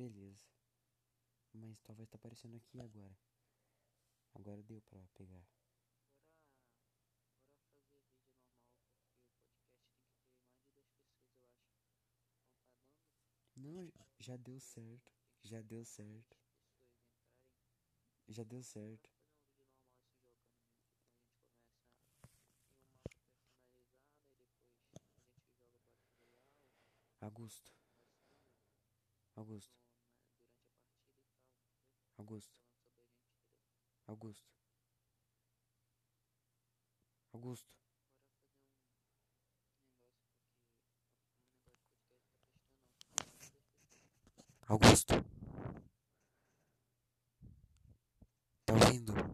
Beleza. Mas talvez tá aparecendo aqui agora. Agora deu pra pegar. Bora, bora fazer vídeo normal, porque o podcast tem que ter mais de duas pessoas, eu acho. Não tá dando? Não, já deu certo. Já deu certo. Já deu certo. Assim Augusto. Augusto. Augusto. Augusto. Augusto. Augusto. Tá ouvindo?